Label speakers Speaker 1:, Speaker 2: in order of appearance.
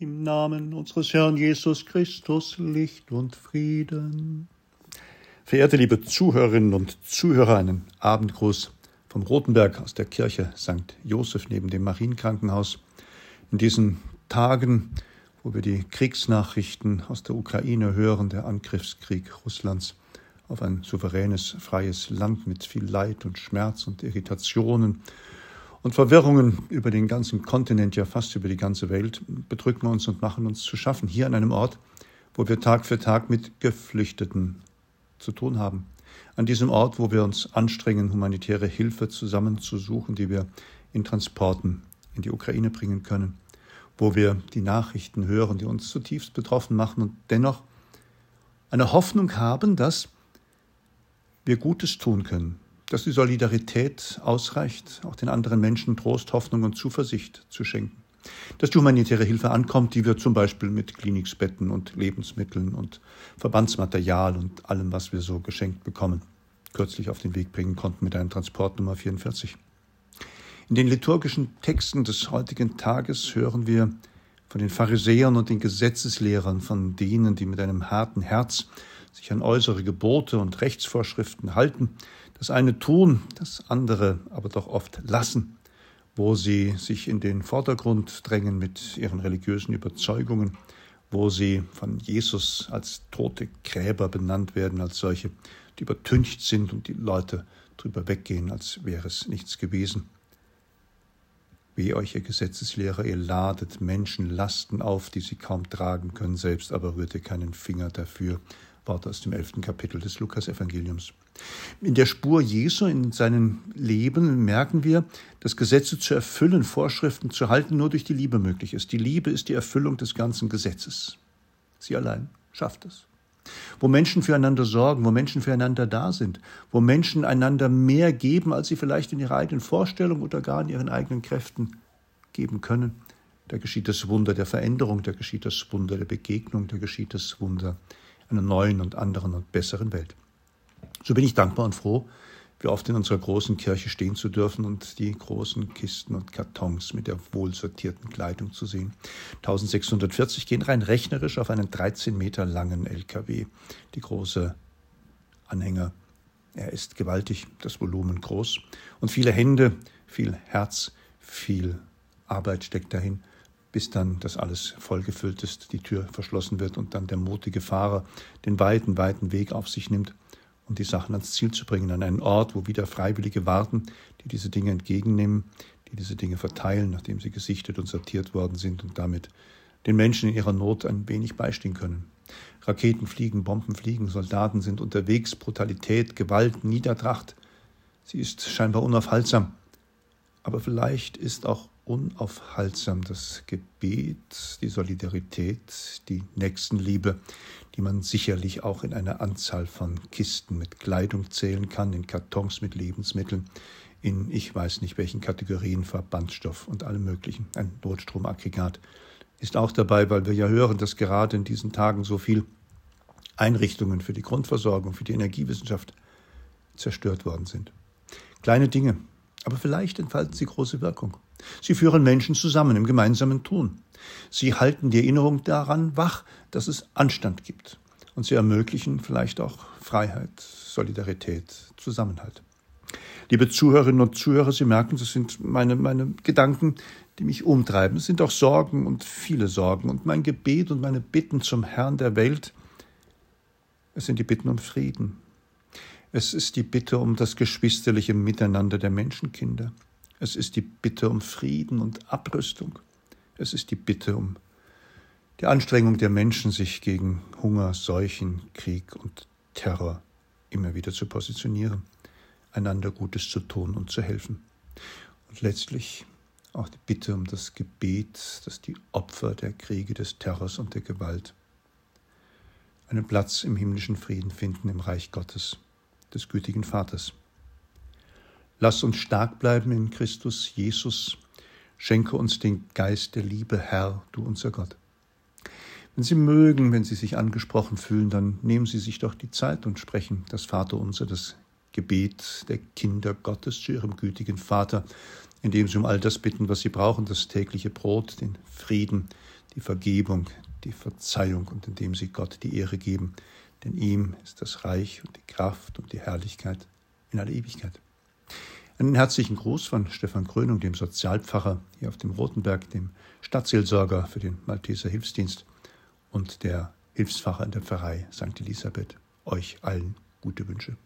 Speaker 1: Im Namen unseres Herrn Jesus Christus Licht und Frieden. Verehrte liebe Zuhörerinnen und Zuhörer, einen Abendgruß vom Rotenberg aus der Kirche St. Josef neben dem Marienkrankenhaus. In diesen Tagen, wo wir die Kriegsnachrichten aus der Ukraine hören, der Angriffskrieg Russlands auf ein souveränes, freies Land mit viel Leid und Schmerz und Irritationen, und Verwirrungen über den ganzen Kontinent, ja fast über die ganze Welt, bedrücken uns und machen uns zu schaffen, hier an einem Ort, wo wir Tag für Tag mit Geflüchteten zu tun haben. An diesem Ort, wo wir uns anstrengen, humanitäre Hilfe zusammenzusuchen, die wir in Transporten in die Ukraine bringen können, wo wir die Nachrichten hören, die uns zutiefst betroffen machen und dennoch eine Hoffnung haben, dass wir Gutes tun können, dass die Solidarität ausreicht, auch den anderen Menschen Trost, Hoffnung und Zuversicht zu schenken. Dass die humanitäre Hilfe ankommt, die wir zum Beispiel mit Klinikbetten und Lebensmitteln und Verbandsmaterial und allem, was wir so geschenkt bekommen, kürzlich auf den Weg bringen konnten mit einem Transport Nummer 44. In den liturgischen Texten des heutigen Tages hören wir von den Pharisäern und den Gesetzeslehrern, von denen, die mit einem harten Herz sich an äußere Gebote und Rechtsvorschriften halten, das eine tun, das andere aber doch oft lassen, wo sie sich in den Vordergrund drängen mit ihren religiösen Überzeugungen, wo sie von Jesus als tote Gräber benannt werden, als solche, die übertüncht sind und die Leute drüber weggehen, als wäre es nichts gewesen. Weh euch, ihr Gesetzeslehrer, ihr ladet Menschen Lasten auf, die sie kaum tragen können, selbst aber rührt ihr keinen Finger dafür. Wort aus dem elften Kapitel des Lukasevangeliums. In der Spur Jesu, in seinem Leben, merken wir, dass Gesetze zu erfüllen, Vorschriften zu halten, nur durch die Liebe möglich ist. Die Liebe ist die Erfüllung des ganzen Gesetzes. Sie allein schafft es. Wo Menschen füreinander sorgen, wo Menschen füreinander da sind, wo Menschen einander mehr geben, als sie vielleicht in ihrer eigenen Vorstellung oder gar in ihren eigenen Kräften geben können, da geschieht das Wunder der Veränderung, da geschieht das Wunder der Begegnung, da geschieht das Wunder einer neuen und anderen und besseren Welt. So bin ich dankbar und froh, wie oft in unserer großen Kirche stehen zu dürfen und die großen Kisten und Kartons mit der wohlsortierten Kleidung zu sehen. 1640 gehen rein rechnerisch auf einen 13 Meter langen LKW. Die große Anhänger. Er ist gewaltig, das Volumen groß und viele Hände, viel Herz, viel Arbeit steckt dahin, bis dann das alles vollgefüllt ist, die Tür verschlossen wird und dann der mutige Fahrer den weiten, weiten Weg auf sich nimmt um die Sachen ans Ziel zu bringen, an einen Ort, wo wieder Freiwillige warten, die diese Dinge entgegennehmen, die diese Dinge verteilen, nachdem sie gesichtet und sortiert worden sind und damit den Menschen in ihrer Not ein wenig beistehen können. Raketen fliegen, Bomben fliegen, Soldaten sind unterwegs, Brutalität, Gewalt, Niedertracht. Sie ist scheinbar unaufhaltsam. Aber vielleicht ist auch unaufhaltsam das Gebet, die Solidarität, die Nächstenliebe, die man sicherlich auch in einer Anzahl von Kisten mit Kleidung zählen kann, in Kartons mit Lebensmitteln, in ich weiß nicht welchen Kategorien Verbandstoff und allem Möglichen. Ein Notstromaggregat ist auch dabei, weil wir ja hören, dass gerade in diesen Tagen so viel Einrichtungen für die Grundversorgung, für die Energiewissenschaft zerstört worden sind. Kleine Dinge, aber vielleicht entfalten sie große Wirkung. Sie führen Menschen zusammen im gemeinsamen Tun. Sie halten die Erinnerung daran wach, dass es Anstand gibt. Und sie ermöglichen vielleicht auch Freiheit, Solidarität, Zusammenhalt. Liebe Zuhörerinnen und Zuhörer, Sie merken, das sind meine, meine Gedanken, die mich umtreiben. Es sind auch Sorgen und viele Sorgen. Und mein Gebet und meine Bitten zum Herrn der Welt, es sind die Bitten um Frieden. Es ist die Bitte um das geschwisterliche Miteinander der Menschenkinder. Es ist die Bitte um Frieden und Abrüstung. Es ist die Bitte um die Anstrengung der Menschen, sich gegen Hunger, Seuchen, Krieg und Terror immer wieder zu positionieren, einander Gutes zu tun und zu helfen. Und letztlich auch die Bitte um das Gebet, dass die Opfer der Kriege, des Terrors und der Gewalt einen Platz im himmlischen Frieden finden im Reich Gottes, des gütigen Vaters. Lass uns stark bleiben in Christus Jesus. Schenke uns den Geist der Liebe, Herr, du unser Gott. Wenn Sie mögen, wenn Sie sich angesprochen fühlen, dann nehmen Sie sich doch die Zeit und sprechen das Vaterunser, das Gebet der Kinder Gottes zu Ihrem gütigen Vater, indem Sie um all das bitten, was Sie brauchen, das tägliche Brot, den Frieden, die Vergebung, die Verzeihung und indem sie Gott die Ehre geben, denn ihm ist das Reich und die Kraft und die Herrlichkeit in alle Ewigkeit. Einen herzlichen Gruß von Stefan Krönung, dem Sozialpfarrer hier auf dem Rotenberg, dem Stadtseelsorger für den Malteser Hilfsdienst und der Hilfsfacher in der Pfarrei St. Elisabeth. Euch allen gute Wünsche.